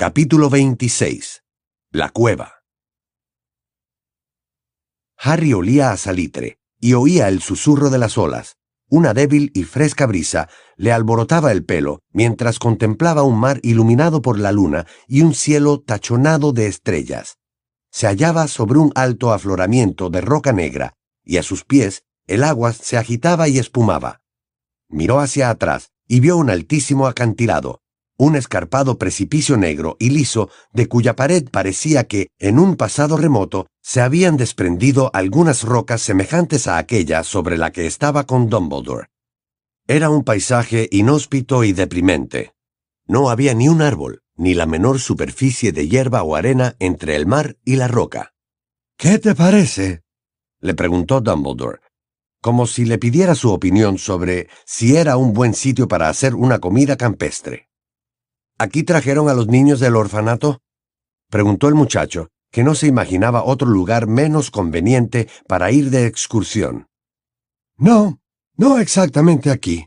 Capítulo 26. La cueva. Harry olía a salitre y oía el susurro de las olas. Una débil y fresca brisa le alborotaba el pelo mientras contemplaba un mar iluminado por la luna y un cielo tachonado de estrellas. Se hallaba sobre un alto afloramiento de roca negra y a sus pies el agua se agitaba y espumaba. Miró hacia atrás y vio un altísimo acantilado, un escarpado precipicio negro y liso de cuya pared parecía que, en un pasado remoto, se habían desprendido algunas rocas semejantes a aquella sobre la que estaba con Dumbledore. Era un paisaje inhóspito y deprimente. No había ni un árbol, ni la menor superficie de hierba o arena entre el mar y la roca. ¿Qué te parece? le preguntó Dumbledore, como si le pidiera su opinión sobre si era un buen sitio para hacer una comida campestre. ¿Aquí trajeron a los niños del orfanato? preguntó el muchacho, que no se imaginaba otro lugar menos conveniente para ir de excursión. No, no exactamente aquí.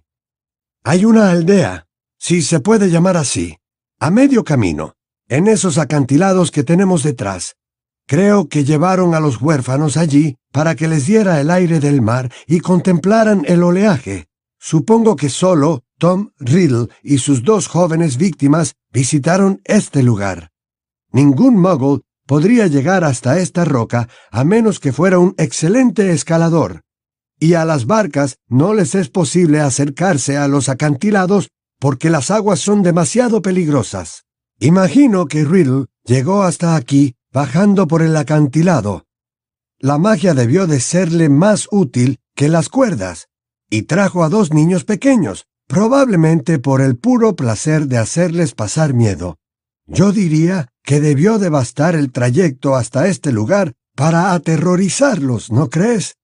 Hay una aldea, si se puede llamar así, a medio camino, en esos acantilados que tenemos detrás. Creo que llevaron a los huérfanos allí para que les diera el aire del mar y contemplaran el oleaje. Supongo que solo Tom Riddle y sus dos jóvenes víctimas visitaron este lugar. Ningún muggle podría llegar hasta esta roca a menos que fuera un excelente escalador, y a las barcas no les es posible acercarse a los acantilados porque las aguas son demasiado peligrosas. Imagino que Riddle llegó hasta aquí bajando por el acantilado. La magia debió de serle más útil que las cuerdas, y trajo a dos niños pequeños, probablemente por el puro placer de hacerles pasar miedo. Yo diría que debió devastar el trayecto hasta este lugar para aterrorizarlos, ¿no crees?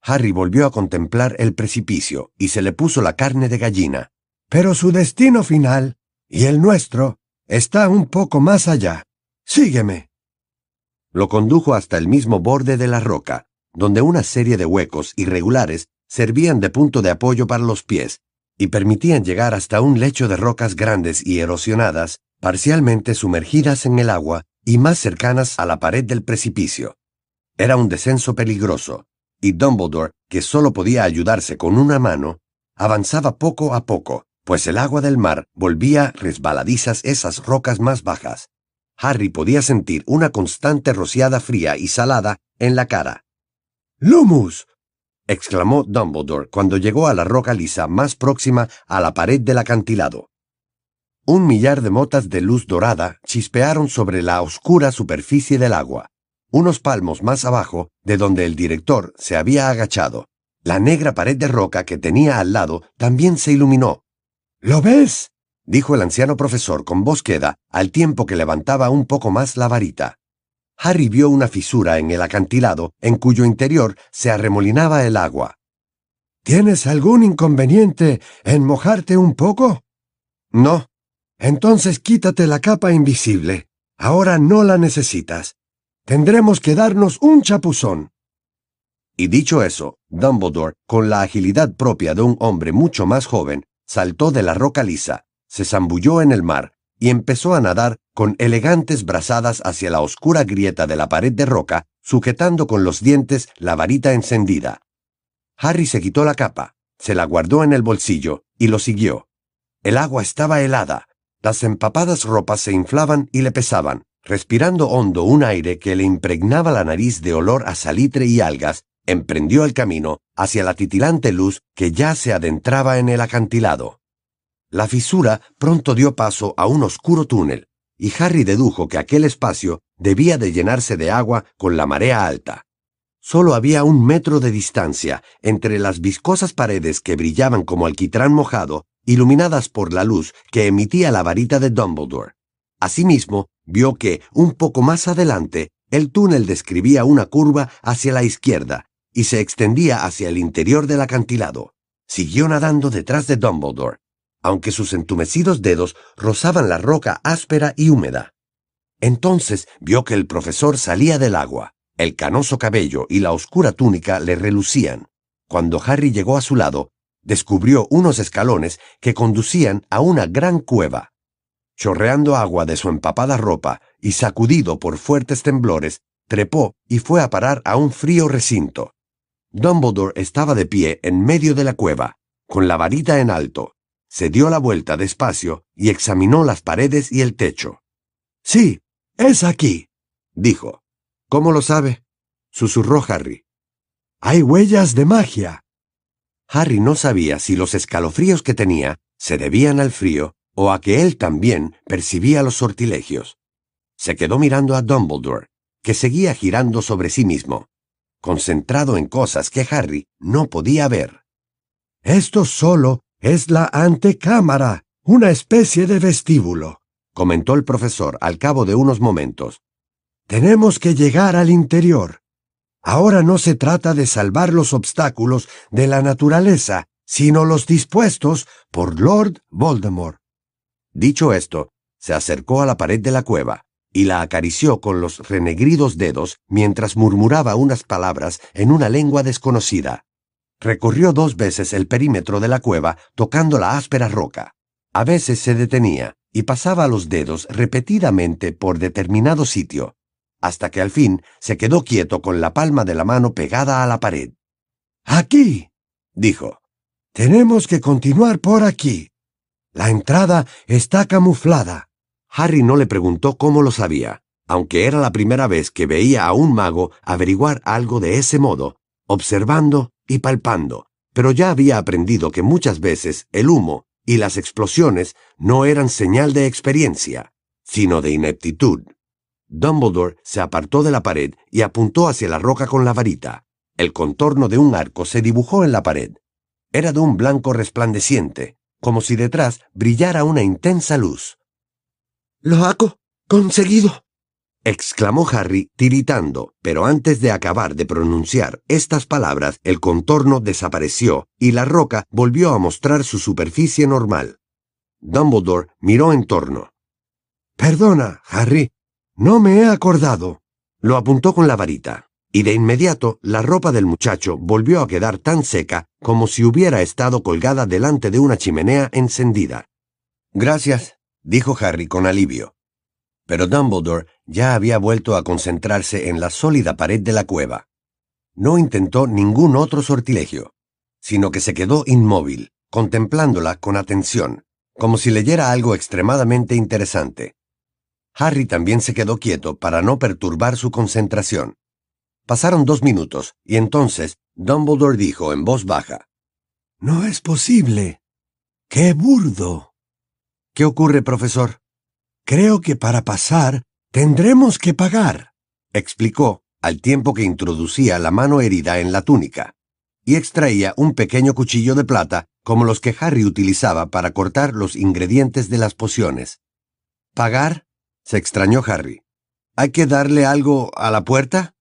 Harry volvió a contemplar el precipicio y se le puso la carne de gallina. Pero su destino final, y el nuestro, está un poco más allá. Sígueme. Lo condujo hasta el mismo borde de la roca, donde una serie de huecos irregulares servían de punto de apoyo para los pies y permitían llegar hasta un lecho de rocas grandes y erosionadas, parcialmente sumergidas en el agua y más cercanas a la pared del precipicio. Era un descenso peligroso, y Dumbledore, que solo podía ayudarse con una mano, avanzaba poco a poco, pues el agua del mar volvía resbaladizas esas rocas más bajas. Harry podía sentir una constante rociada fría y salada en la cara. ¡Lumus! Exclamó Dumbledore cuando llegó a la roca lisa más próxima a la pared del acantilado. Un millar de motas de luz dorada chispearon sobre la oscura superficie del agua, unos palmos más abajo de donde el director se había agachado. La negra pared de roca que tenía al lado también se iluminó. ¿Lo ves? dijo el anciano profesor con voz queda al tiempo que levantaba un poco más la varita. Harry vio una fisura en el acantilado en cuyo interior se arremolinaba el agua. ¿Tienes algún inconveniente en mojarte un poco? No. Entonces quítate la capa invisible. Ahora no la necesitas. Tendremos que darnos un chapuzón. Y dicho eso, Dumbledore, con la agilidad propia de un hombre mucho más joven, saltó de la roca lisa, se zambulló en el mar y empezó a nadar con elegantes brazadas hacia la oscura grieta de la pared de roca, sujetando con los dientes la varita encendida. Harry se quitó la capa, se la guardó en el bolsillo y lo siguió. El agua estaba helada, las empapadas ropas se inflaban y le pesaban, respirando hondo un aire que le impregnaba la nariz de olor a salitre y algas, emprendió el camino hacia la titilante luz que ya se adentraba en el acantilado. La fisura pronto dio paso a un oscuro túnel, y Harry dedujo que aquel espacio debía de llenarse de agua con la marea alta. Solo había un metro de distancia entre las viscosas paredes que brillaban como alquitrán mojado, iluminadas por la luz que emitía la varita de Dumbledore. Asimismo, vio que, un poco más adelante, el túnel describía una curva hacia la izquierda y se extendía hacia el interior del acantilado. Siguió nadando detrás de Dumbledore, aunque sus entumecidos dedos rozaban la roca áspera y húmeda. Entonces vio que el profesor salía del agua. El canoso cabello y la oscura túnica le relucían. Cuando Harry llegó a su lado, descubrió unos escalones que conducían a una gran cueva. chorreando agua de su empapada ropa y sacudido por fuertes temblores, trepó y fue a parar a un frío recinto. Dumbledore estaba de pie en medio de la cueva, con la varita en alto. Se dio la vuelta despacio y examinó las paredes y el techo. Sí, es aquí, dijo. ¿Cómo lo sabe? susurró Harry. Hay huellas de magia. Harry no sabía si los escalofríos que tenía se debían al frío o a que él también percibía los sortilegios. Se quedó mirando a Dumbledore, que seguía girando sobre sí mismo, concentrado en cosas que Harry no podía ver. Esto solo es la antecámara, una especie de vestíbulo, comentó el profesor al cabo de unos momentos. Tenemos que llegar al interior. Ahora no se trata de salvar los obstáculos de la naturaleza, sino los dispuestos por Lord Voldemort. Dicho esto, se acercó a la pared de la cueva y la acarició con los renegridos dedos mientras murmuraba unas palabras en una lengua desconocida. Recorrió dos veces el perímetro de la cueva tocando la áspera roca. A veces se detenía y pasaba los dedos repetidamente por determinado sitio, hasta que al fin se quedó quieto con la palma de la mano pegada a la pared. Aquí, dijo. Tenemos que continuar por aquí. La entrada está camuflada. Harry no le preguntó cómo lo sabía, aunque era la primera vez que veía a un mago averiguar algo de ese modo, observando y palpando, pero ya había aprendido que muchas veces el humo y las explosiones no eran señal de experiencia, sino de ineptitud. Dumbledore se apartó de la pared y apuntó hacia la roca con la varita. El contorno de un arco se dibujó en la pared. Era de un blanco resplandeciente, como si detrás brillara una intensa luz. ¡Lo hago! ¡Conseguido! Exclamó Harry, tiritando, pero antes de acabar de pronunciar estas palabras, el contorno desapareció y la roca volvió a mostrar su superficie normal. Dumbledore miró en torno. Perdona, Harry, no me he acordado. Lo apuntó con la varita y de inmediato la ropa del muchacho volvió a quedar tan seca como si hubiera estado colgada delante de una chimenea encendida. Gracias, dijo Harry con alivio. Pero Dumbledore ya había vuelto a concentrarse en la sólida pared de la cueva. No intentó ningún otro sortilegio, sino que se quedó inmóvil, contemplándola con atención, como si leyera algo extremadamente interesante. Harry también se quedó quieto para no perturbar su concentración. Pasaron dos minutos, y entonces Dumbledore dijo en voz baja. No es posible. ¡Qué burdo! ¿Qué ocurre, profesor? Creo que para pasar tendremos que pagar, explicó, al tiempo que introducía la mano herida en la túnica, y extraía un pequeño cuchillo de plata como los que Harry utilizaba para cortar los ingredientes de las pociones. ¿Pagar? se extrañó Harry. ¿Hay que darle algo a la puerta?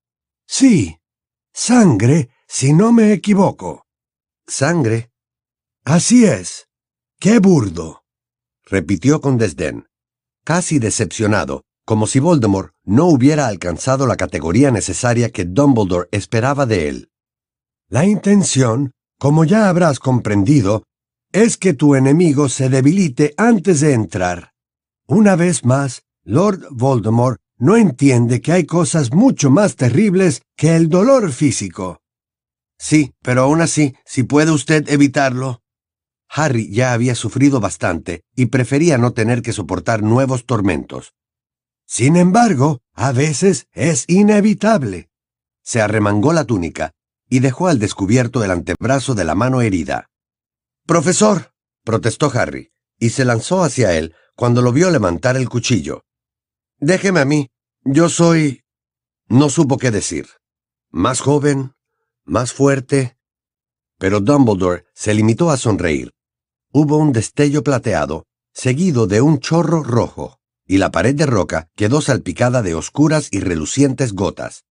Sí, sangre, si no me equivoco. ¿Sangre? Así es. ¡Qué burdo! repitió con desdén, casi decepcionado, como si Voldemort no hubiera alcanzado la categoría necesaria que Dumbledore esperaba de él. La intención, como ya habrás comprendido, es que tu enemigo se debilite antes de entrar. Una vez más, Lord Voldemort no entiende que hay cosas mucho más terribles que el dolor físico. Sí, pero aún así, si puede usted evitarlo. Harry ya había sufrido bastante y prefería no tener que soportar nuevos tormentos. Sin embargo, a veces es inevitable. Se arremangó la túnica y dejó al descubierto el antebrazo de la mano herida. Profesor, protestó Harry, y se lanzó hacia él cuando lo vio levantar el cuchillo. Déjeme a mí. Yo soy... No supo qué decir. Más joven, más fuerte. Pero Dumbledore se limitó a sonreír. Hubo un destello plateado, seguido de un chorro rojo, y la pared de roca quedó salpicada de oscuras y relucientes gotas.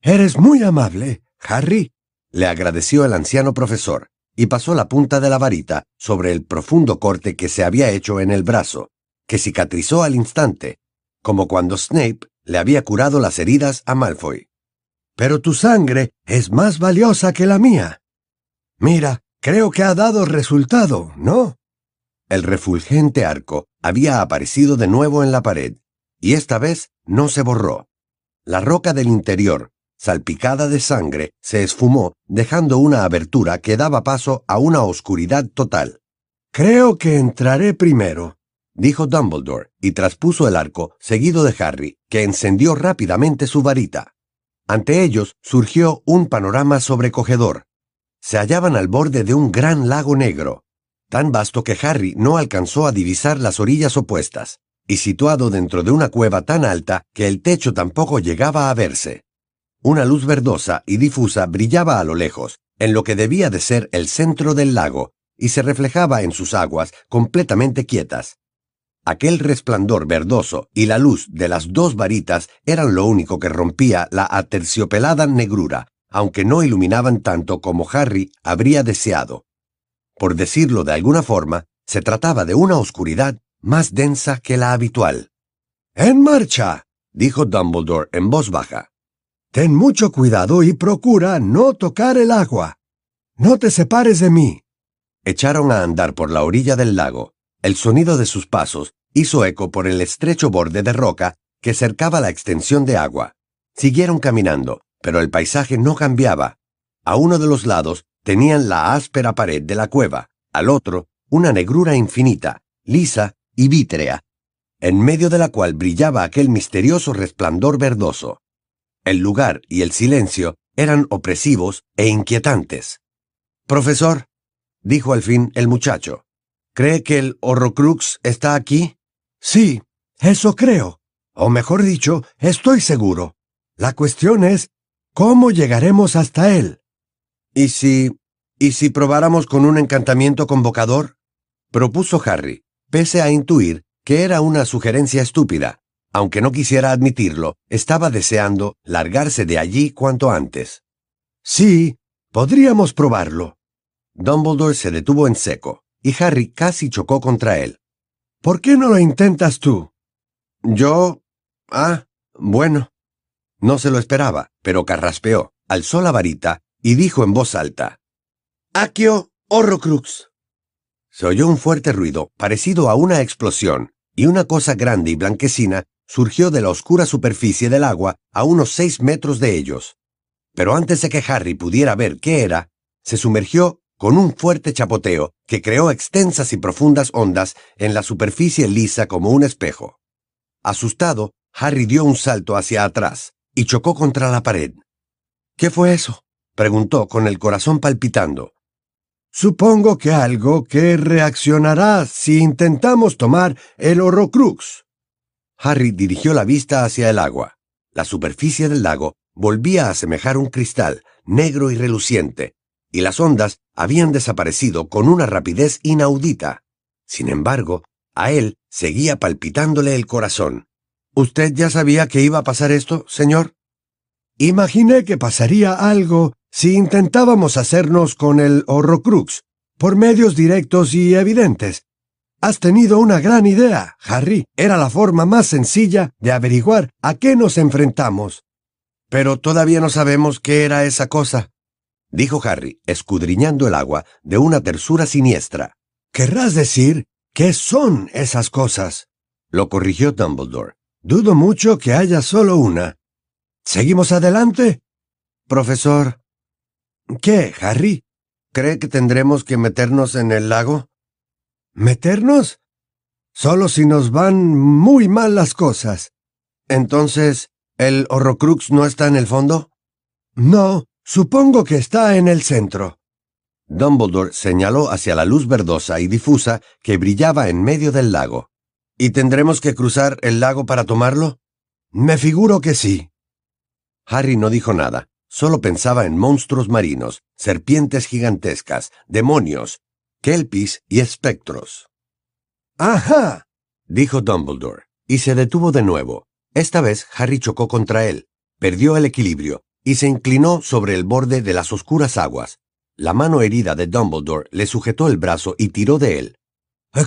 Eres muy amable, Harry, le agradeció el anciano profesor, y pasó la punta de la varita sobre el profundo corte que se había hecho en el brazo, que cicatrizó al instante, como cuando Snape le había curado las heridas a Malfoy. Pero tu sangre es más valiosa que la mía. Mira, creo que ha dado resultado, ¿no? El refulgente arco había aparecido de nuevo en la pared, y esta vez no se borró. La roca del interior, salpicada de sangre, se esfumó, dejando una abertura que daba paso a una oscuridad total. Creo que entraré primero, dijo Dumbledore, y traspuso el arco, seguido de Harry, que encendió rápidamente su varita. Ante ellos surgió un panorama sobrecogedor. Se hallaban al borde de un gran lago negro, tan vasto que Harry no alcanzó a divisar las orillas opuestas, y situado dentro de una cueva tan alta que el techo tampoco llegaba a verse. Una luz verdosa y difusa brillaba a lo lejos, en lo que debía de ser el centro del lago, y se reflejaba en sus aguas completamente quietas. Aquel resplandor verdoso y la luz de las dos varitas eran lo único que rompía la aterciopelada negrura, aunque no iluminaban tanto como Harry habría deseado. Por decirlo de alguna forma, se trataba de una oscuridad más densa que la habitual. ¡En marcha! dijo Dumbledore en voz baja. Ten mucho cuidado y procura no tocar el agua. No te separes de mí. Echaron a andar por la orilla del lago. El sonido de sus pasos hizo eco por el estrecho borde de roca que cercaba la extensión de agua. Siguieron caminando, pero el paisaje no cambiaba. A uno de los lados tenían la áspera pared de la cueva, al otro una negrura infinita, lisa y vítrea, en medio de la cual brillaba aquel misterioso resplandor verdoso. El lugar y el silencio eran opresivos e inquietantes. Profesor, dijo al fin el muchacho, ¿cree que el Horrocrux está aquí? Sí, eso creo. O mejor dicho, estoy seguro. La cuestión es, ¿cómo llegaremos hasta él? ¿Y si... ¿Y si probáramos con un encantamiento convocador? propuso Harry, pese a intuir que era una sugerencia estúpida. Aunque no quisiera admitirlo, estaba deseando largarse de allí cuanto antes. Sí, podríamos probarlo. Dumbledore se detuvo en seco, y Harry casi chocó contra él. ¿Por qué no lo intentas tú? Yo... Ah, bueno. No se lo esperaba, pero carraspeó, alzó la varita y dijo en voz alta. Accio Horrocrux. Se oyó un fuerte ruido, parecido a una explosión, y una cosa grande y blanquecina surgió de la oscura superficie del agua a unos seis metros de ellos. Pero antes de que Harry pudiera ver qué era, se sumergió con un fuerte chapoteo que creó extensas y profundas ondas en la superficie lisa como un espejo. Asustado, Harry dio un salto hacia atrás y chocó contra la pared. ¿Qué fue eso? preguntó con el corazón palpitando. Supongo que algo que reaccionará si intentamos tomar el Horrocrux. Harry dirigió la vista hacia el agua. La superficie del lago volvía a asemejar un cristal, negro y reluciente, y las ondas habían desaparecido con una rapidez inaudita. Sin embargo, a él seguía palpitándole el corazón. ¿Usted ya sabía que iba a pasar esto, señor? Imaginé que pasaría algo si intentábamos hacernos con el Horrocrux, por medios directos y evidentes. Has tenido una gran idea, Harry. Era la forma más sencilla de averiguar a qué nos enfrentamos. Pero todavía no sabemos qué era esa cosa, dijo Harry, escudriñando el agua de una tersura siniestra. Querrás decir, ¿qué son esas cosas? Lo corrigió Dumbledore. Dudo mucho que haya solo una. ¿Seguimos adelante? Profesor, ¿Qué, Harry? ¿Cree que tendremos que meternos en el lago? ¿Meternos? Solo si nos van muy mal las cosas. Entonces, ¿el Horrocrux no está en el fondo? No, supongo que está en el centro. Dumbledore señaló hacia la luz verdosa y difusa que brillaba en medio del lago. ¿Y tendremos que cruzar el lago para tomarlo? Me figuro que sí. Harry no dijo nada. Solo pensaba en monstruos marinos, serpientes gigantescas, demonios, kelpis y espectros. ¡Ajá! dijo Dumbledore, y se detuvo de nuevo. Esta vez Harry chocó contra él, perdió el equilibrio y se inclinó sobre el borde de las oscuras aguas. La mano herida de Dumbledore le sujetó el brazo y tiró de él.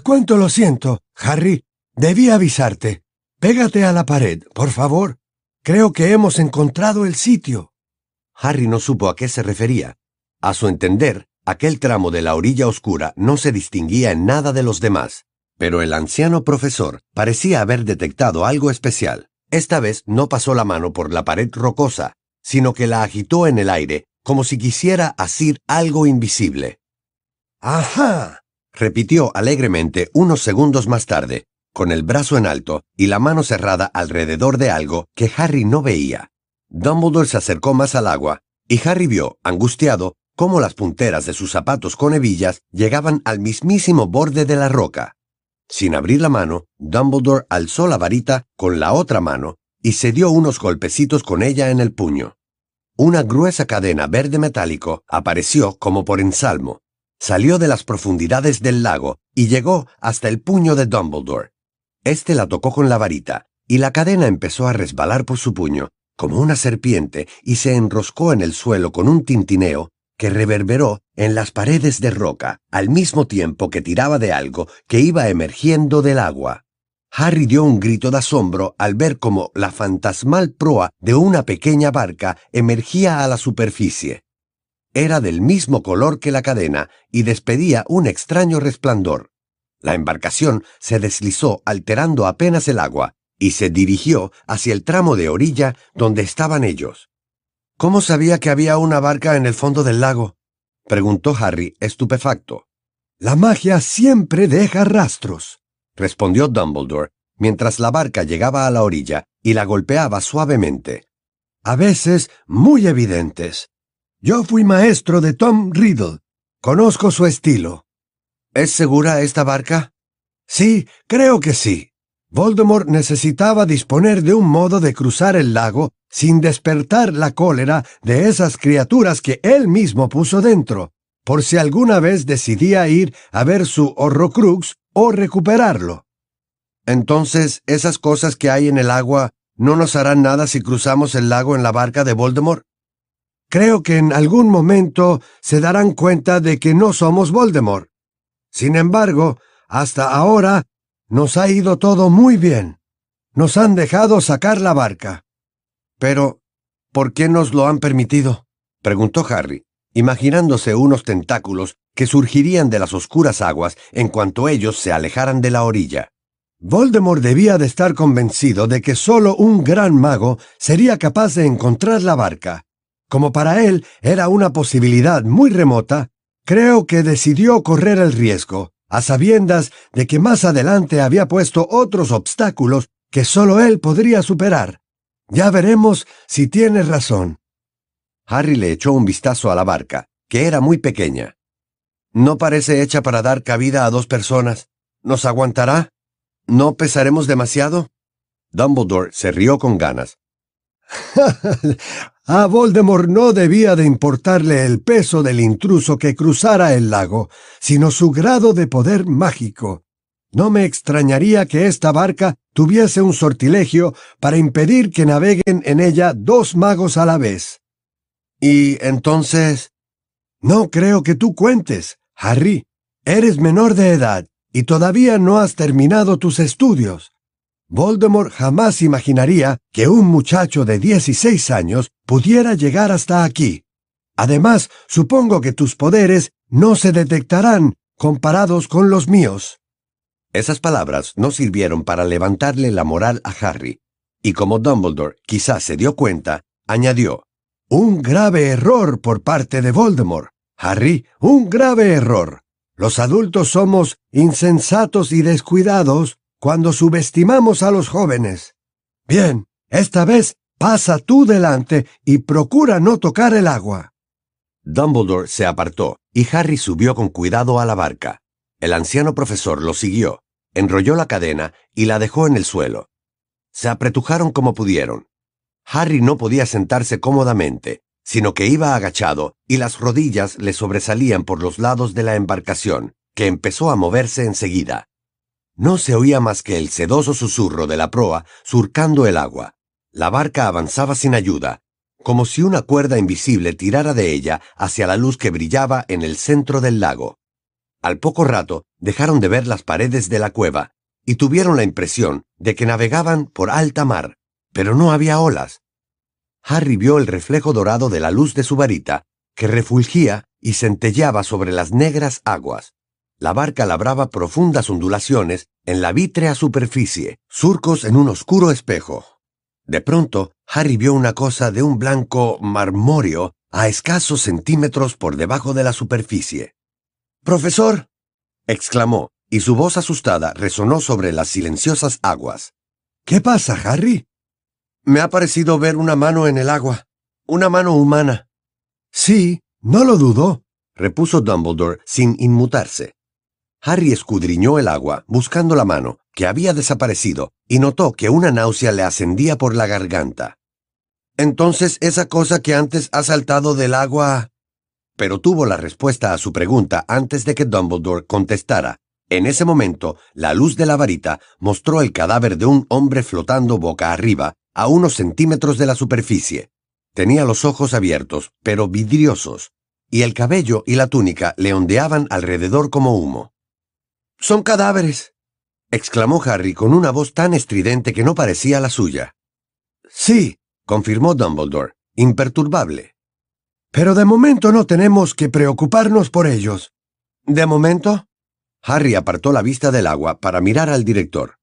¿Cuánto lo siento, Harry? Debí avisarte. Pégate a la pared, por favor. Creo que hemos encontrado el sitio. Harry no supo a qué se refería. A su entender, Aquel tramo de la orilla oscura no se distinguía en nada de los demás, pero el anciano profesor parecía haber detectado algo especial. Esta vez no pasó la mano por la pared rocosa, sino que la agitó en el aire como si quisiera asir algo invisible. ¡Ajá! repitió alegremente unos segundos más tarde, con el brazo en alto y la mano cerrada alrededor de algo que Harry no veía. Dumbledore se acercó más al agua, y Harry vio, angustiado, cómo las punteras de sus zapatos con hebillas llegaban al mismísimo borde de la roca. Sin abrir la mano, Dumbledore alzó la varita con la otra mano y se dio unos golpecitos con ella en el puño. Una gruesa cadena verde metálico apareció como por ensalmo, salió de las profundidades del lago y llegó hasta el puño de Dumbledore. Este la tocó con la varita, y la cadena empezó a resbalar por su puño, como una serpiente, y se enroscó en el suelo con un tintineo que reverberó en las paredes de roca, al mismo tiempo que tiraba de algo que iba emergiendo del agua. Harry dio un grito de asombro al ver cómo la fantasmal proa de una pequeña barca emergía a la superficie. Era del mismo color que la cadena y despedía un extraño resplandor. La embarcación se deslizó alterando apenas el agua y se dirigió hacia el tramo de orilla donde estaban ellos. ¿Cómo sabía que había una barca en el fondo del lago? preguntó Harry, estupefacto. La magia siempre deja rastros, respondió Dumbledore, mientras la barca llegaba a la orilla y la golpeaba suavemente. A veces muy evidentes. Yo fui maestro de Tom Riddle. Conozco su estilo. ¿Es segura esta barca? Sí, creo que sí. Voldemort necesitaba disponer de un modo de cruzar el lago sin despertar la cólera de esas criaturas que él mismo puso dentro, por si alguna vez decidía ir a ver su Horrocrux o recuperarlo. Entonces, esas cosas que hay en el agua no nos harán nada si cruzamos el lago en la barca de Voldemort. Creo que en algún momento se darán cuenta de que no somos Voldemort. Sin embargo, hasta ahora nos ha ido todo muy bien. Nos han dejado sacar la barca. Pero, ¿por qué nos lo han permitido? preguntó Harry, imaginándose unos tentáculos que surgirían de las oscuras aguas en cuanto ellos se alejaran de la orilla. Voldemort debía de estar convencido de que solo un gran mago sería capaz de encontrar la barca, como para él era una posibilidad muy remota, creo que decidió correr el riesgo, a sabiendas de que más adelante había puesto otros obstáculos que solo él podría superar. Ya veremos si tiene razón. Harry le echó un vistazo a la barca, que era muy pequeña. No parece hecha para dar cabida a dos personas. ¿Nos aguantará? ¿No pesaremos demasiado? Dumbledore se rió con ganas. A Voldemort no debía de importarle el peso del intruso que cruzara el lago, sino su grado de poder mágico. No me extrañaría que esta barca tuviese un sortilegio para impedir que naveguen en ella dos magos a la vez. Y entonces... No creo que tú cuentes, Harry. Eres menor de edad y todavía no has terminado tus estudios. Voldemort jamás imaginaría que un muchacho de 16 años pudiera llegar hasta aquí. Además, supongo que tus poderes no se detectarán comparados con los míos. Esas palabras no sirvieron para levantarle la moral a Harry, y como Dumbledore quizás se dio cuenta, añadió, Un grave error por parte de Voldemort. Harry, un grave error. Los adultos somos insensatos y descuidados cuando subestimamos a los jóvenes. Bien, esta vez pasa tú delante y procura no tocar el agua. Dumbledore se apartó y Harry subió con cuidado a la barca. El anciano profesor lo siguió, enrolló la cadena y la dejó en el suelo. Se apretujaron como pudieron. Harry no podía sentarse cómodamente, sino que iba agachado y las rodillas le sobresalían por los lados de la embarcación, que empezó a moverse enseguida. No se oía más que el sedoso susurro de la proa surcando el agua. La barca avanzaba sin ayuda, como si una cuerda invisible tirara de ella hacia la luz que brillaba en el centro del lago. Al poco rato dejaron de ver las paredes de la cueva y tuvieron la impresión de que navegaban por alta mar, pero no había olas. Harry vio el reflejo dorado de la luz de su varita, que refulgía y centelleaba sobre las negras aguas. La barca labraba profundas ondulaciones en la vítrea superficie, surcos en un oscuro espejo. De pronto, Harry vio una cosa de un blanco marmóreo a escasos centímetros por debajo de la superficie. Profesor, exclamó, y su voz asustada resonó sobre las silenciosas aguas. ¿Qué pasa, Harry? Me ha parecido ver una mano en el agua, una mano humana. Sí, no lo dudo, repuso Dumbledore sin inmutarse. Harry escudriñó el agua, buscando la mano, que había desaparecido, y notó que una náusea le ascendía por la garganta. Entonces esa cosa que antes ha saltado del agua... Pero tuvo la respuesta a su pregunta antes de que Dumbledore contestara. En ese momento, la luz de la varita mostró el cadáver de un hombre flotando boca arriba, a unos centímetros de la superficie. Tenía los ojos abiertos, pero vidriosos, y el cabello y la túnica le ondeaban alrededor como humo. Son cadáveres, exclamó Harry con una voz tan estridente que no parecía la suya. Sí, confirmó Dumbledore, imperturbable. Pero de momento no tenemos que preocuparnos por ellos. ¿De momento? Harry apartó la vista del agua para mirar al director.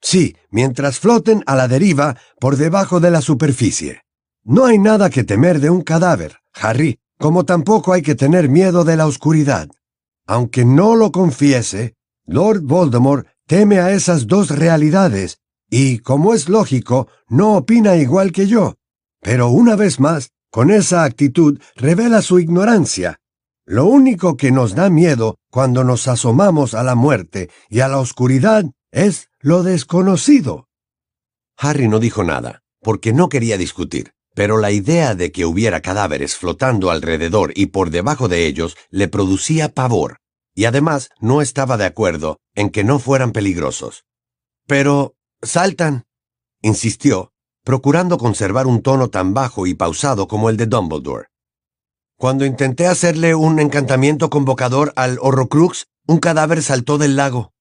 Sí, mientras floten a la deriva por debajo de la superficie. No hay nada que temer de un cadáver, Harry, como tampoco hay que tener miedo de la oscuridad. Aunque no lo confiese, Lord Voldemort teme a esas dos realidades y, como es lógico, no opina igual que yo. Pero una vez más, con esa actitud revela su ignorancia. Lo único que nos da miedo cuando nos asomamos a la muerte y a la oscuridad es lo desconocido. Harry no dijo nada, porque no quería discutir, pero la idea de que hubiera cadáveres flotando alrededor y por debajo de ellos le producía pavor y además no estaba de acuerdo en que no fueran peligrosos. Pero saltan, insistió, procurando conservar un tono tan bajo y pausado como el de Dumbledore. Cuando intenté hacerle un encantamiento convocador al Horrocrux, un cadáver saltó del lago.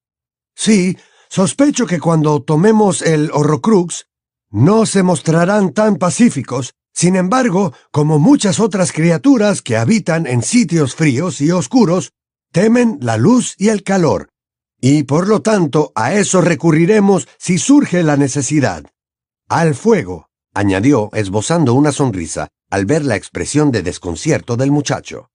Sí, sospecho que cuando tomemos el Horrocrux, no se mostrarán tan pacíficos. Sin embargo, como muchas otras criaturas que habitan en sitios fríos y oscuros, temen la luz y el calor, y por lo tanto a eso recurriremos si surge la necesidad. Al fuego, añadió, esbozando una sonrisa al ver la expresión de desconcierto del muchacho.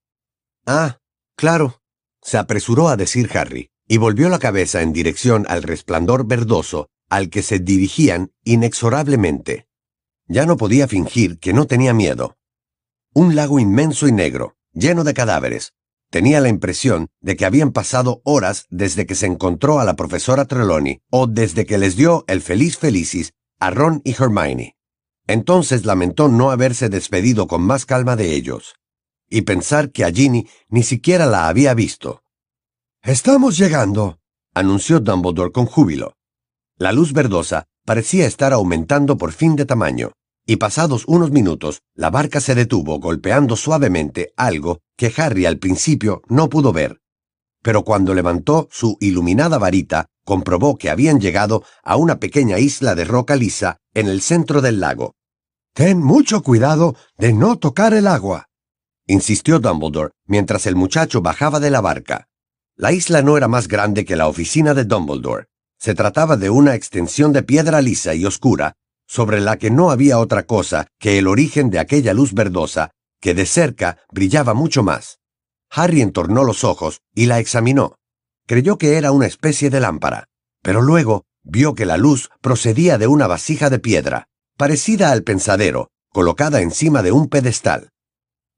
Ah, claro, se apresuró a decir Harry, y volvió la cabeza en dirección al resplandor verdoso al que se dirigían inexorablemente. Ya no podía fingir que no tenía miedo. Un lago inmenso y negro, lleno de cadáveres, Tenía la impresión de que habían pasado horas desde que se encontró a la profesora Trelawney o desde que les dio el feliz felicis a Ron y Hermione. Entonces lamentó no haberse despedido con más calma de ellos, y pensar que a Ginny ni siquiera la había visto. Estamos llegando, anunció Dumbledore con júbilo. La luz verdosa parecía estar aumentando por fin de tamaño, y pasados unos minutos la barca se detuvo golpeando suavemente algo que Harry al principio no pudo ver. Pero cuando levantó su iluminada varita, comprobó que habían llegado a una pequeña isla de roca lisa en el centro del lago. Ten mucho cuidado de no tocar el agua, insistió Dumbledore mientras el muchacho bajaba de la barca. La isla no era más grande que la oficina de Dumbledore. Se trataba de una extensión de piedra lisa y oscura sobre la que no había otra cosa que el origen de aquella luz verdosa, que de cerca brillaba mucho más. Harry entornó los ojos y la examinó. Creyó que era una especie de lámpara, pero luego vio que la luz procedía de una vasija de piedra, parecida al pensadero, colocada encima de un pedestal.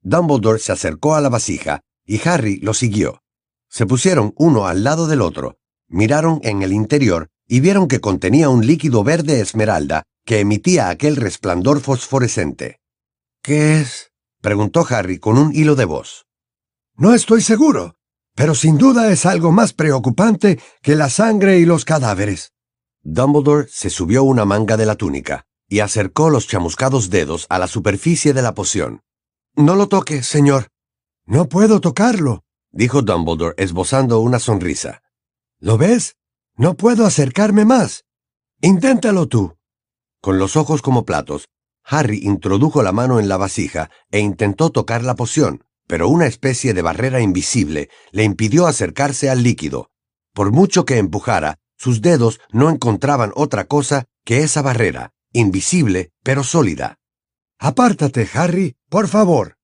Dumbledore se acercó a la vasija y Harry lo siguió. Se pusieron uno al lado del otro, miraron en el interior y vieron que contenía un líquido verde esmeralda que emitía aquel resplandor fosforescente. ¿Qué es? preguntó Harry con un hilo de voz. No estoy seguro, pero sin duda es algo más preocupante que la sangre y los cadáveres. Dumbledore se subió una manga de la túnica y acercó los chamuscados dedos a la superficie de la poción. No lo toque, señor. No puedo tocarlo, dijo Dumbledore esbozando una sonrisa. ¿Lo ves? No puedo acercarme más. Inténtalo tú. Con los ojos como platos, Harry introdujo la mano en la vasija e intentó tocar la poción, pero una especie de barrera invisible le impidió acercarse al líquido. Por mucho que empujara, sus dedos no encontraban otra cosa que esa barrera, invisible pero sólida. Apártate, Harry, por favor.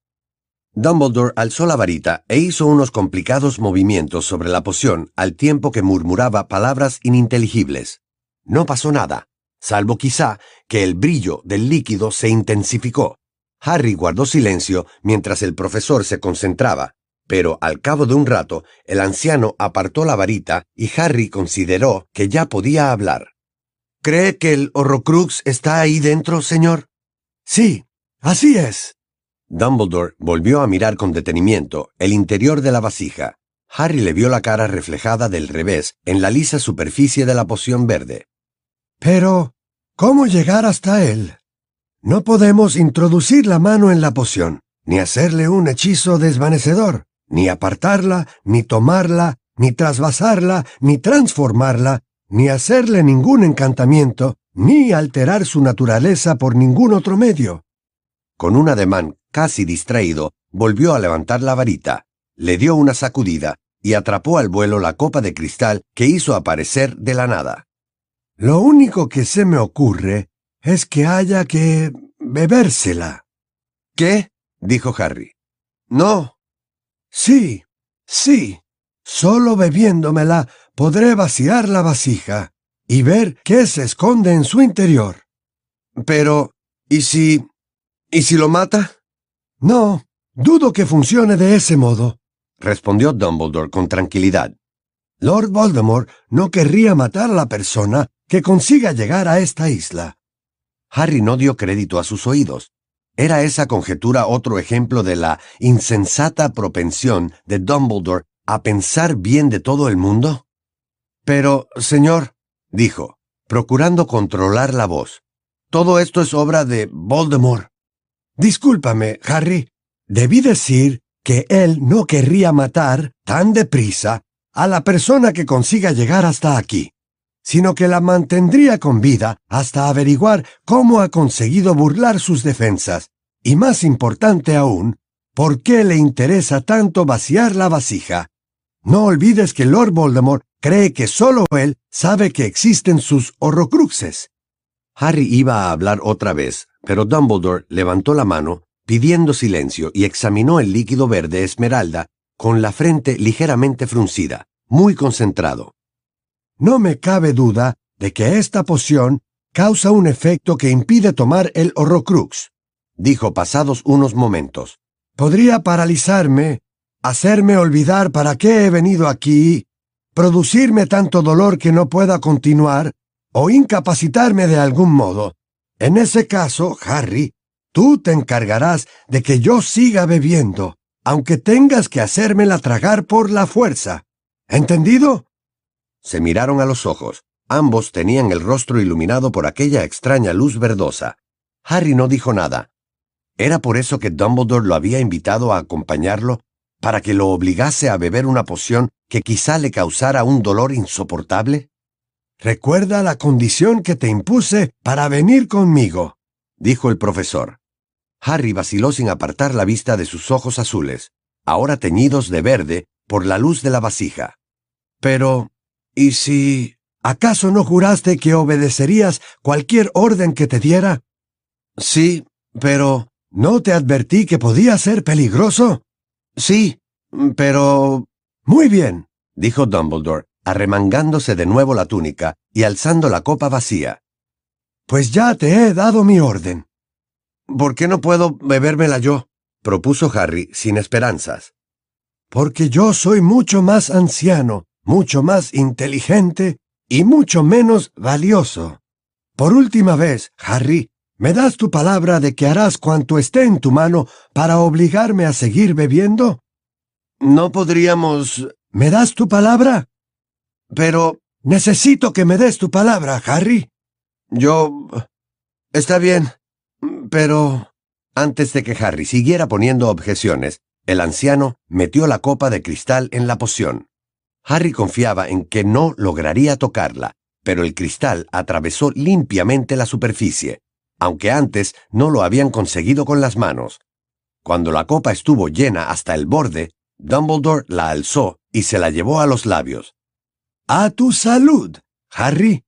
Dumbledore alzó la varita e hizo unos complicados movimientos sobre la poción al tiempo que murmuraba palabras ininteligibles. No pasó nada, salvo quizá que el brillo del líquido se intensificó. Harry guardó silencio mientras el profesor se concentraba, pero al cabo de un rato el anciano apartó la varita y Harry consideró que ya podía hablar. ¿Cree que el Horrocrux está ahí dentro, señor? Sí, así es. Dumbledore volvió a mirar con detenimiento el interior de la vasija. Harry le vio la cara reflejada del revés en la lisa superficie de la poción verde. Pero, ¿cómo llegar hasta él? No podemos introducir la mano en la poción, ni hacerle un hechizo desvanecedor, ni apartarla, ni tomarla, ni trasvasarla, ni transformarla, ni hacerle ningún encantamiento, ni alterar su naturaleza por ningún otro medio. Con un ademán casi distraído, volvió a levantar la varita, le dio una sacudida y atrapó al vuelo la copa de cristal que hizo aparecer de la nada. Lo único que se me ocurre es que haya que bebérsela. ¿Qué? dijo Harry. No. Sí, sí. Solo bebiéndomela podré vaciar la vasija y ver qué se esconde en su interior. Pero, ¿y si... ¿y si lo mata? No, dudo que funcione de ese modo, respondió Dumbledore con tranquilidad. Lord Voldemort no querría matar a la persona que consiga llegar a esta isla. Harry no dio crédito a sus oídos. ¿Era esa conjetura otro ejemplo de la insensata propensión de Dumbledore a pensar bien de todo el mundo? Pero, señor, dijo, procurando controlar la voz, todo esto es obra de Voldemort. Discúlpame, Harry. Debí decir que él no querría matar tan deprisa a la persona que consiga llegar hasta aquí sino que la mantendría con vida hasta averiguar cómo ha conseguido burlar sus defensas, y más importante aún, por qué le interesa tanto vaciar la vasija. No olvides que Lord Voldemort cree que solo él sabe que existen sus horrocruxes. Harry iba a hablar otra vez, pero Dumbledore levantó la mano, pidiendo silencio, y examinó el líquido verde esmeralda, con la frente ligeramente fruncida, muy concentrado. No me cabe duda de que esta poción causa un efecto que impide tomar el horrocrux, dijo pasados unos momentos. Podría paralizarme, hacerme olvidar para qué he venido aquí, producirme tanto dolor que no pueda continuar, o incapacitarme de algún modo. En ese caso, Harry, tú te encargarás de que yo siga bebiendo, aunque tengas que hacérmela tragar por la fuerza. ¿Entendido? Se miraron a los ojos. Ambos tenían el rostro iluminado por aquella extraña luz verdosa. Harry no dijo nada. ¿Era por eso que Dumbledore lo había invitado a acompañarlo? ¿Para que lo obligase a beber una poción que quizá le causara un dolor insoportable? Recuerda la condición que te impuse para venir conmigo, dijo el profesor. Harry vaciló sin apartar la vista de sus ojos azules, ahora teñidos de verde por la luz de la vasija. Pero, ¿Y si... ¿Acaso no juraste que obedecerías cualquier orden que te diera? Sí, pero... ¿No te advertí que podía ser peligroso? Sí, pero... Muy bien, dijo Dumbledore, arremangándose de nuevo la túnica y alzando la copa vacía. Pues ya te he dado mi orden. ¿Por qué no puedo bebérmela yo? propuso Harry sin esperanzas. Porque yo soy mucho más anciano mucho más inteligente y mucho menos valioso. Por última vez, Harry, ¿me das tu palabra de que harás cuanto esté en tu mano para obligarme a seguir bebiendo? No podríamos... ¿Me das tu palabra? Pero... Necesito que me des tu palabra, Harry. Yo... Está bien, pero... Antes de que Harry siguiera poniendo objeciones, el anciano metió la copa de cristal en la poción. Harry confiaba en que no lograría tocarla, pero el cristal atravesó limpiamente la superficie, aunque antes no lo habían conseguido con las manos. Cuando la copa estuvo llena hasta el borde, Dumbledore la alzó y se la llevó a los labios. A tu salud, Harry.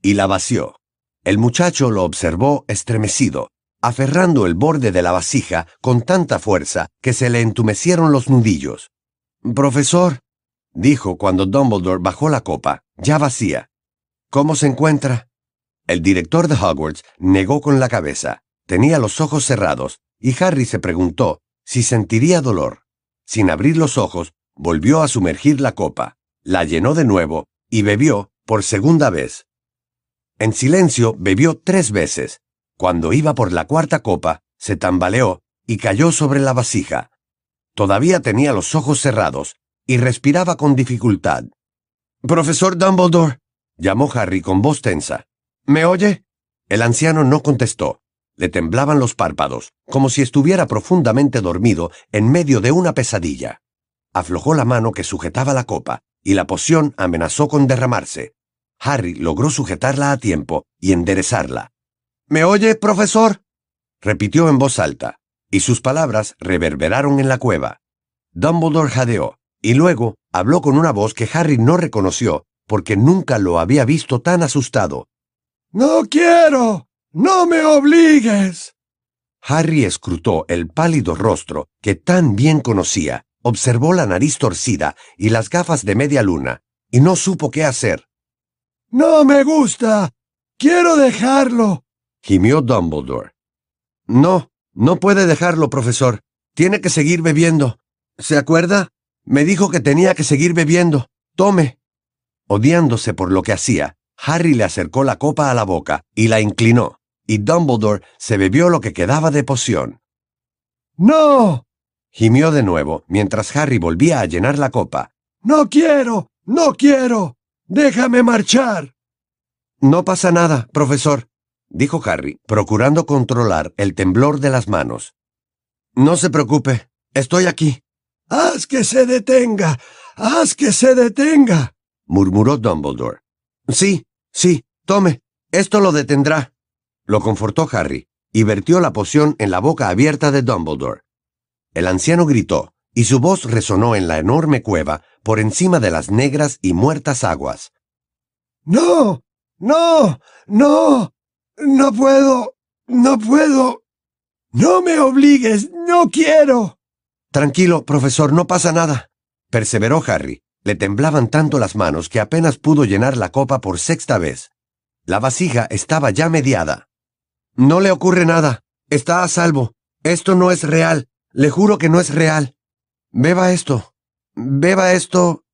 Y la vació. El muchacho lo observó estremecido, aferrando el borde de la vasija con tanta fuerza que se le entumecieron los nudillos. Profesor, dijo cuando Dumbledore bajó la copa, ya vacía. ¿Cómo se encuentra? El director de Hogwarts negó con la cabeza. Tenía los ojos cerrados, y Harry se preguntó si sentiría dolor. Sin abrir los ojos, volvió a sumergir la copa, la llenó de nuevo y bebió por segunda vez. En silencio bebió tres veces. Cuando iba por la cuarta copa, se tambaleó y cayó sobre la vasija. Todavía tenía los ojos cerrados y respiraba con dificultad. Profesor Dumbledore, llamó Harry con voz tensa. ¿Me oye? El anciano no contestó. Le temblaban los párpados, como si estuviera profundamente dormido en medio de una pesadilla. Aflojó la mano que sujetaba la copa, y la poción amenazó con derramarse. Harry logró sujetarla a tiempo y enderezarla. ¿Me oye, profesor? repitió en voz alta, y sus palabras reverberaron en la cueva. Dumbledore jadeó, y luego habló con una voz que Harry no reconoció porque nunca lo había visto tan asustado. No quiero. No me obligues. Harry escrutó el pálido rostro que tan bien conocía, observó la nariz torcida y las gafas de media luna, y no supo qué hacer. No me gusta. Quiero dejarlo. Gimió Dumbledore. No, no puede dejarlo, profesor. Tiene que seguir bebiendo. ¿Se acuerda? Me dijo que tenía que seguir bebiendo. Tome. Odiándose por lo que hacía, Harry le acercó la copa a la boca y la inclinó y Dumbledore se bebió lo que quedaba de poción. ¡No! gimió de nuevo mientras Harry volvía a llenar la copa. ¡No quiero! ¡No quiero! ¡Déjame marchar! No pasa nada, profesor, dijo Harry, procurando controlar el temblor de las manos. No se preocupe, estoy aquí. ¡Haz que se detenga! ¡Haz que se detenga! murmuró Dumbledore. Sí, sí, tome, esto lo detendrá. Lo confortó Harry y vertió la poción en la boca abierta de Dumbledore. El anciano gritó, y su voz resonó en la enorme cueva por encima de las negras y muertas aguas. No, no, no, no puedo, no puedo. No me obligues, no quiero. Tranquilo, profesor, no pasa nada, perseveró Harry. Le temblaban tanto las manos que apenas pudo llenar la copa por sexta vez. La vasija estaba ya mediada. No le ocurre nada. Está a salvo. Esto no es real. Le juro que no es real. Beba esto. Beba esto.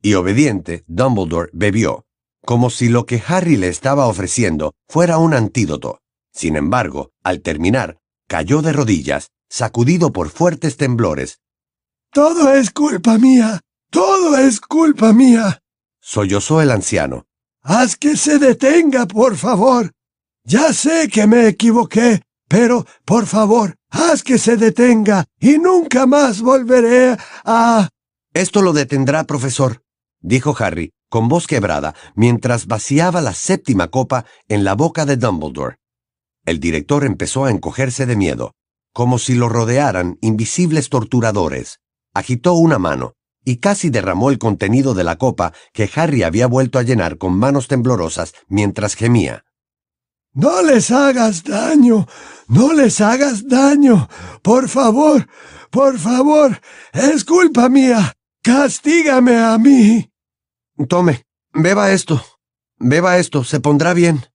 Y obediente, Dumbledore bebió, como si lo que Harry le estaba ofreciendo fuera un antídoto. Sin embargo, al terminar, cayó de rodillas, sacudido por fuertes temblores. Todo es culpa mía. Todo es culpa mía. Sollozó el anciano. Haz que se detenga, por favor. Ya sé que me equivoqué, pero, por favor, haz que se detenga y nunca más volveré a... Esto lo detendrá, profesor, dijo Harry, con voz quebrada, mientras vaciaba la séptima copa en la boca de Dumbledore. El director empezó a encogerse de miedo, como si lo rodearan invisibles torturadores. Agitó una mano y casi derramó el contenido de la copa que Harry había vuelto a llenar con manos temblorosas mientras gemía. No les hagas daño, no les hagas daño. Por favor, por favor, es culpa mía. Castígame a mí. Tome, beba esto. Beba esto, se pondrá bien,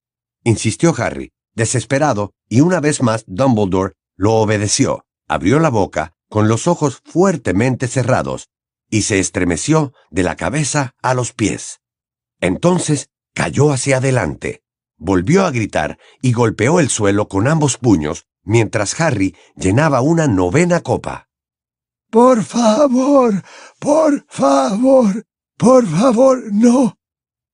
insistió Harry, desesperado, y una vez más Dumbledore lo obedeció. Abrió la boca, con los ojos fuertemente cerrados, y se estremeció de la cabeza a los pies. Entonces cayó hacia adelante volvió a gritar y golpeó el suelo con ambos puños mientras Harry llenaba una novena copa. Por favor, por favor, por favor, no.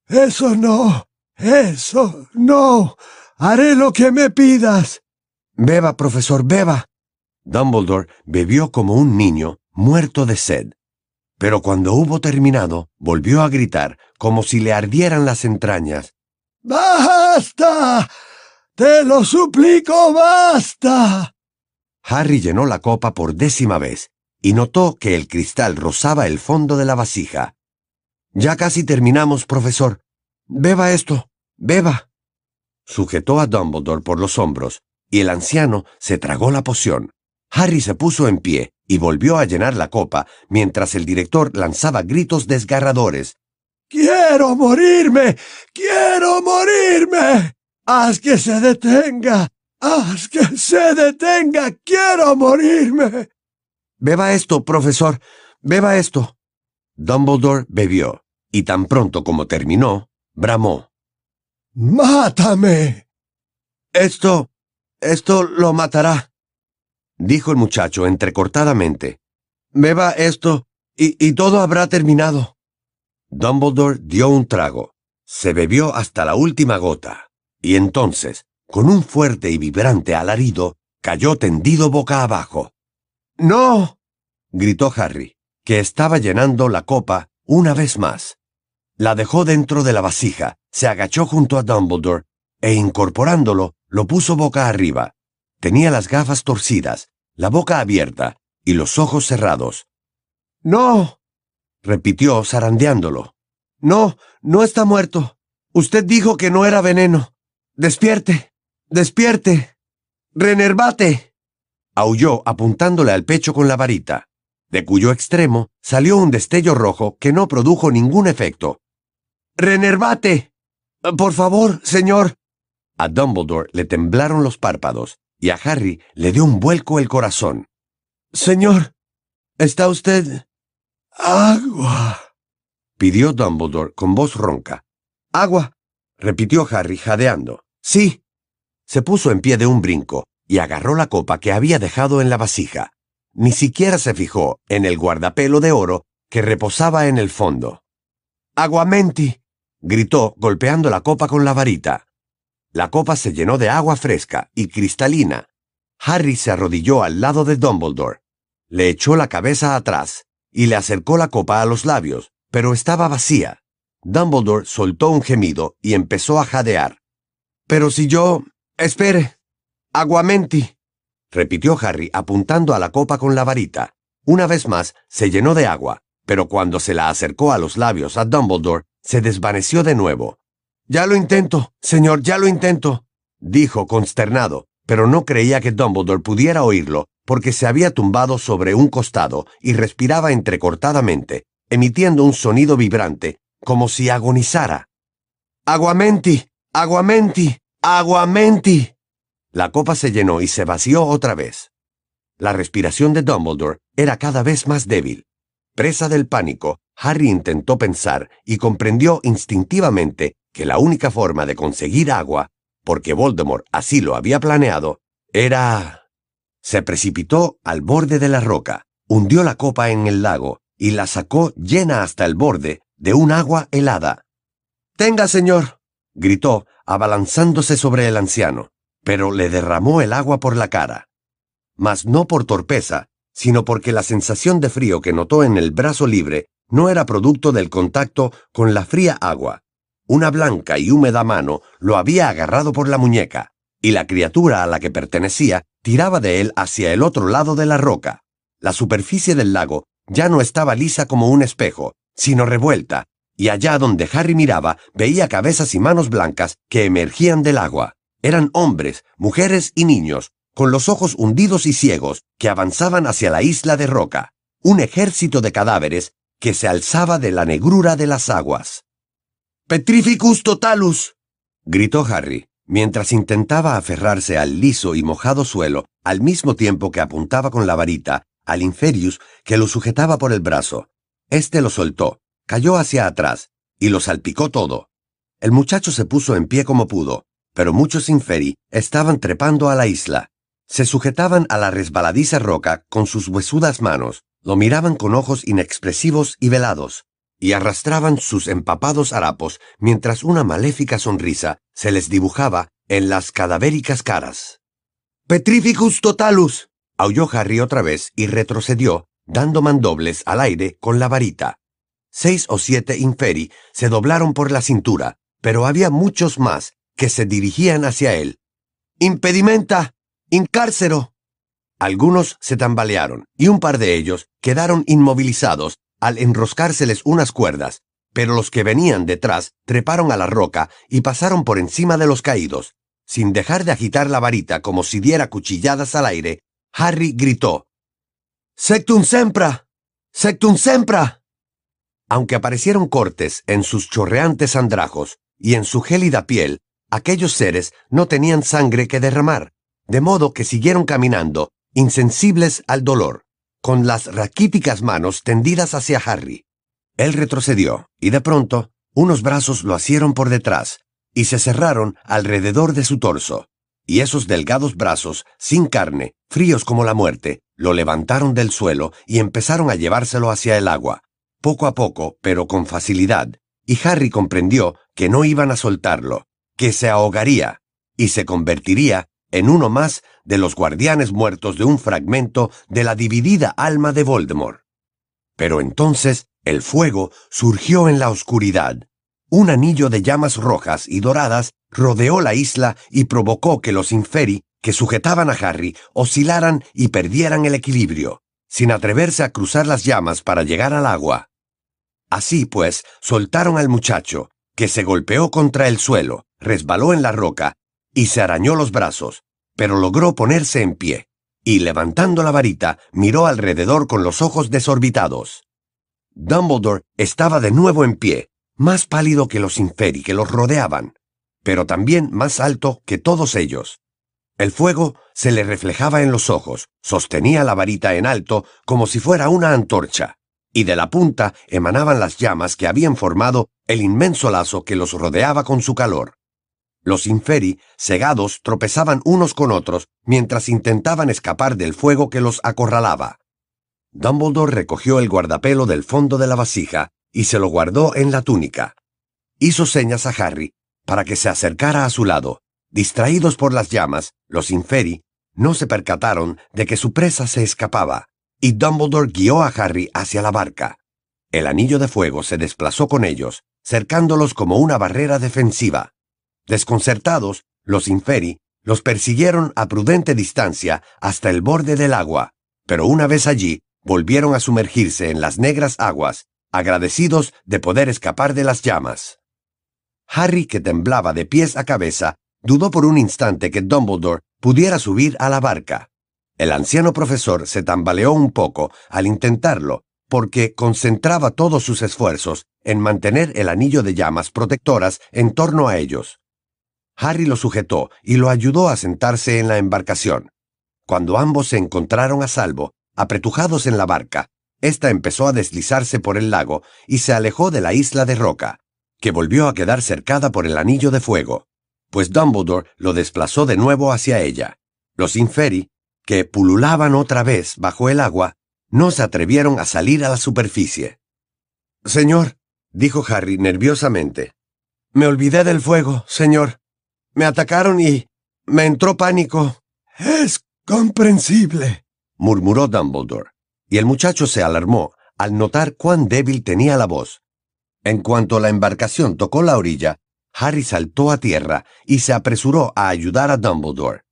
Eso no, eso no. Haré lo que me pidas. Beba, profesor, beba. Dumbledore bebió como un niño muerto de sed. Pero cuando hubo terminado, volvió a gritar como si le ardieran las entrañas. ¡Basta! ¡Te lo suplico, basta! Harry llenó la copa por décima vez y notó que el cristal rozaba el fondo de la vasija. Ya casi terminamos, profesor. Beba esto. Beba. Sujetó a Dumbledore por los hombros y el anciano se tragó la poción. Harry se puso en pie y volvió a llenar la copa mientras el director lanzaba gritos desgarradores. ¡Quiero morirme! ¡Quiero morirme! ¡Haz que se detenga! ¡Haz que se detenga! ¡Quiero morirme! Beba esto, profesor. Beba esto. Dumbledore bebió, y tan pronto como terminó, bramó. ¡Mátame! Esto... esto lo matará, dijo el muchacho entrecortadamente. Beba esto, y, y todo habrá terminado. Dumbledore dio un trago, se bebió hasta la última gota, y entonces, con un fuerte y vibrante alarido, cayó tendido boca abajo. ¡No! gritó Harry, que estaba llenando la copa una vez más. La dejó dentro de la vasija, se agachó junto a Dumbledore e incorporándolo, lo puso boca arriba. Tenía las gafas torcidas, la boca abierta y los ojos cerrados. ¡No! repitió zarandeándolo. No, no está muerto. Usted dijo que no era veneno. Despierte. ¡Despierte! ¡Renervate! aulló apuntándole al pecho con la varita, de cuyo extremo salió un destello rojo que no produjo ningún efecto. ¡Renervate! Por favor, señor. A Dumbledore le temblaron los párpados y a Harry le dio un vuelco el corazón. Señor, ¿está usted... Agua. pidió Dumbledore con voz ronca. Agua, repitió Harry jadeando. Sí, se puso en pie de un brinco y agarró la copa que había dejado en la vasija. Ni siquiera se fijó en el guardapelo de oro que reposaba en el fondo. ¡Aguamenti! gritó, golpeando la copa con la varita. La copa se llenó de agua fresca y cristalina. Harry se arrodilló al lado de Dumbledore, le echó la cabeza atrás y le acercó la copa a los labios, pero estaba vacía. Dumbledore soltó un gemido y empezó a jadear. Pero si yo... Espere. Aguamenti. Repitió Harry apuntando a la copa con la varita. Una vez más se llenó de agua, pero cuando se la acercó a los labios a Dumbledore, se desvaneció de nuevo. Ya lo intento, señor, ya lo intento, dijo consternado, pero no creía que Dumbledore pudiera oírlo porque se había tumbado sobre un costado y respiraba entrecortadamente, emitiendo un sonido vibrante, como si agonizara. Aguamenti. Aguamenti. Aguamenti. La copa se llenó y se vació otra vez. La respiración de Dumbledore era cada vez más débil. Presa del pánico, Harry intentó pensar y comprendió instintivamente que la única forma de conseguir agua, porque Voldemort así lo había planeado, era... Se precipitó al borde de la roca, hundió la copa en el lago y la sacó llena hasta el borde de un agua helada. Tenga, señor, gritó, abalanzándose sobre el anciano, pero le derramó el agua por la cara. Mas no por torpeza, sino porque la sensación de frío que notó en el brazo libre no era producto del contacto con la fría agua. Una blanca y húmeda mano lo había agarrado por la muñeca, y la criatura a la que pertenecía tiraba de él hacia el otro lado de la roca. La superficie del lago ya no estaba lisa como un espejo, sino revuelta, y allá donde Harry miraba veía cabezas y manos blancas que emergían del agua. Eran hombres, mujeres y niños, con los ojos hundidos y ciegos, que avanzaban hacia la isla de roca, un ejército de cadáveres que se alzaba de la negrura de las aguas. Petrificus totalus. gritó Harry, mientras intentaba aferrarse al liso y mojado suelo, al mismo tiempo que apuntaba con la varita al Inferius que lo sujetaba por el brazo. Este lo soltó, cayó hacia atrás y lo salpicó todo. El muchacho se puso en pie como pudo, pero muchos inferi estaban trepando a la isla. Se sujetaban a la resbaladiza roca con sus huesudas manos, lo miraban con ojos inexpresivos y velados, y arrastraban sus empapados harapos mientras una maléfica sonrisa se les dibujaba en las cadavéricas caras. Petrificus totalus. aulló Harry otra vez y retrocedió, dando mandobles al aire con la varita. Seis o siete inferi se doblaron por la cintura, pero había muchos más que se dirigían hacia él. ¡Impedimenta! ¡Incárcero! Algunos se tambalearon y un par de ellos quedaron inmovilizados al enroscárseles unas cuerdas, pero los que venían detrás treparon a la roca y pasaron por encima de los caídos. Sin dejar de agitar la varita como si diera cuchilladas al aire, Harry gritó Sectum sempra. Sectum sempra. Aunque aparecieron cortes en sus chorreantes andrajos y en su gélida piel, aquellos seres no tenían sangre que derramar, de modo que siguieron caminando, insensibles al dolor, con las raquíticas manos tendidas hacia Harry. Él retrocedió, y de pronto, unos brazos lo asieron por detrás, y se cerraron alrededor de su torso, y esos delgados brazos, sin carne, fríos como la muerte, lo levantaron del suelo y empezaron a llevárselo hacia el agua, poco a poco, pero con facilidad, y Harry comprendió que no iban a soltarlo, que se ahogaría, y se convertiría en uno más de los guardianes muertos de un fragmento de la dividida alma de Voldemort. Pero entonces el fuego surgió en la oscuridad. Un anillo de llamas rojas y doradas rodeó la isla y provocó que los inferi que sujetaban a Harry oscilaran y perdieran el equilibrio, sin atreverse a cruzar las llamas para llegar al agua. Así pues, soltaron al muchacho, que se golpeó contra el suelo, resbaló en la roca y se arañó los brazos, pero logró ponerse en pie, y levantando la varita, miró alrededor con los ojos desorbitados. Dumbledore estaba de nuevo en pie, más pálido que los inferi que los rodeaban, pero también más alto que todos ellos. El fuego se le reflejaba en los ojos, sostenía la varita en alto como si fuera una antorcha, y de la punta emanaban las llamas que habían formado el inmenso lazo que los rodeaba con su calor. Los inferi, cegados, tropezaban unos con otros mientras intentaban escapar del fuego que los acorralaba. Dumbledore recogió el guardapelo del fondo de la vasija y se lo guardó en la túnica. Hizo señas a Harry para que se acercara a su lado. Distraídos por las llamas, los inferi no se percataron de que su presa se escapaba, y Dumbledore guió a Harry hacia la barca. El anillo de fuego se desplazó con ellos, cercándolos como una barrera defensiva. Desconcertados, los inferi los persiguieron a prudente distancia hasta el borde del agua, pero una vez allí, volvieron a sumergirse en las negras aguas, agradecidos de poder escapar de las llamas. Harry, que temblaba de pies a cabeza, dudó por un instante que Dumbledore pudiera subir a la barca. El anciano profesor se tambaleó un poco al intentarlo, porque concentraba todos sus esfuerzos en mantener el anillo de llamas protectoras en torno a ellos. Harry lo sujetó y lo ayudó a sentarse en la embarcación. Cuando ambos se encontraron a salvo, apretujados en la barca, ésta empezó a deslizarse por el lago y se alejó de la isla de roca, que volvió a quedar cercada por el anillo de fuego, pues Dumbledore lo desplazó de nuevo hacia ella. Los inferi, que pululaban otra vez bajo el agua, no se atrevieron a salir a la superficie. Señor, dijo Harry nerviosamente, me olvidé del fuego, señor. Me atacaron y me entró pánico. Es comprensible, murmuró Dumbledore, y el muchacho se alarmó al notar cuán débil tenía la voz. En cuanto la embarcación tocó la orilla, Harry saltó a tierra y se apresuró a ayudar a Dumbledore.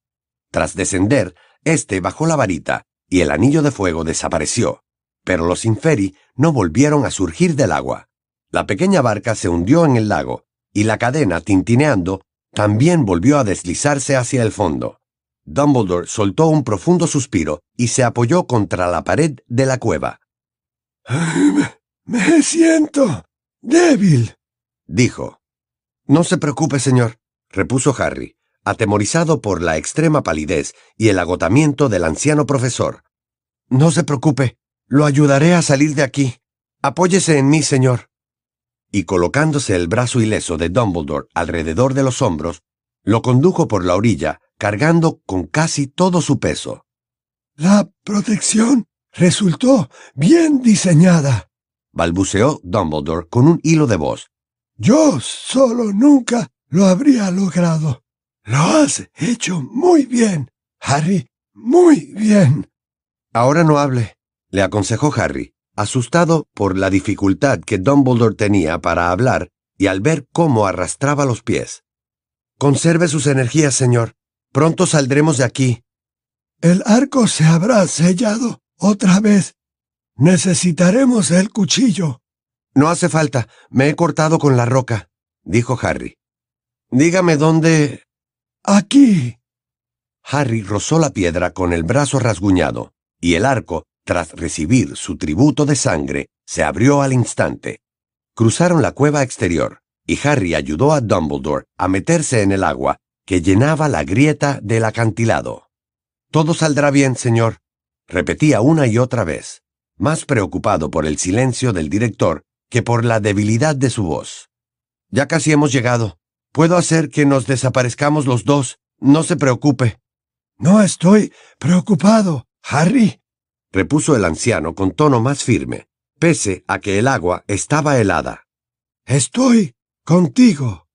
Tras descender, éste bajó la varita y el anillo de fuego desapareció, pero los inferi no volvieron a surgir del agua. La pequeña barca se hundió en el lago y la cadena, tintineando, también volvió a deslizarse hacia el fondo. Dumbledore soltó un profundo suspiro y se apoyó contra la pared de la cueva. Me, siento débil, dijo. No se preocupe, señor, repuso Harry, atemorizado por la extrema palidez y el agotamiento del anciano profesor. No se preocupe, lo ayudaré a salir de aquí. Apóyese en mí, señor. Y colocándose el brazo ileso de Dumbledore alrededor de los hombros, lo condujo por la orilla cargando con casi todo su peso. La protección resultó bien diseñada, balbuceó Dumbledore con un hilo de voz. Yo solo nunca lo habría logrado. Lo has hecho muy bien, Harry, muy bien. Ahora no hable, le aconsejó Harry, asustado por la dificultad que Dumbledore tenía para hablar y al ver cómo arrastraba los pies. Conserve sus energías, señor. Pronto saldremos de aquí. El arco se habrá sellado otra vez. Necesitaremos el cuchillo. No hace falta, me he cortado con la roca, dijo Harry. Dígame dónde... Aquí. Harry rozó la piedra con el brazo rasguñado, y el arco, tras recibir su tributo de sangre, se abrió al instante. Cruzaron la cueva exterior, y Harry ayudó a Dumbledore a meterse en el agua que llenaba la grieta del acantilado. Todo saldrá bien, señor, repetía una y otra vez, más preocupado por el silencio del director que por la debilidad de su voz. Ya casi hemos llegado. Puedo hacer que nos desaparezcamos los dos. No se preocupe. No estoy preocupado, Harry, repuso el anciano con tono más firme, pese a que el agua estaba helada. Estoy contigo.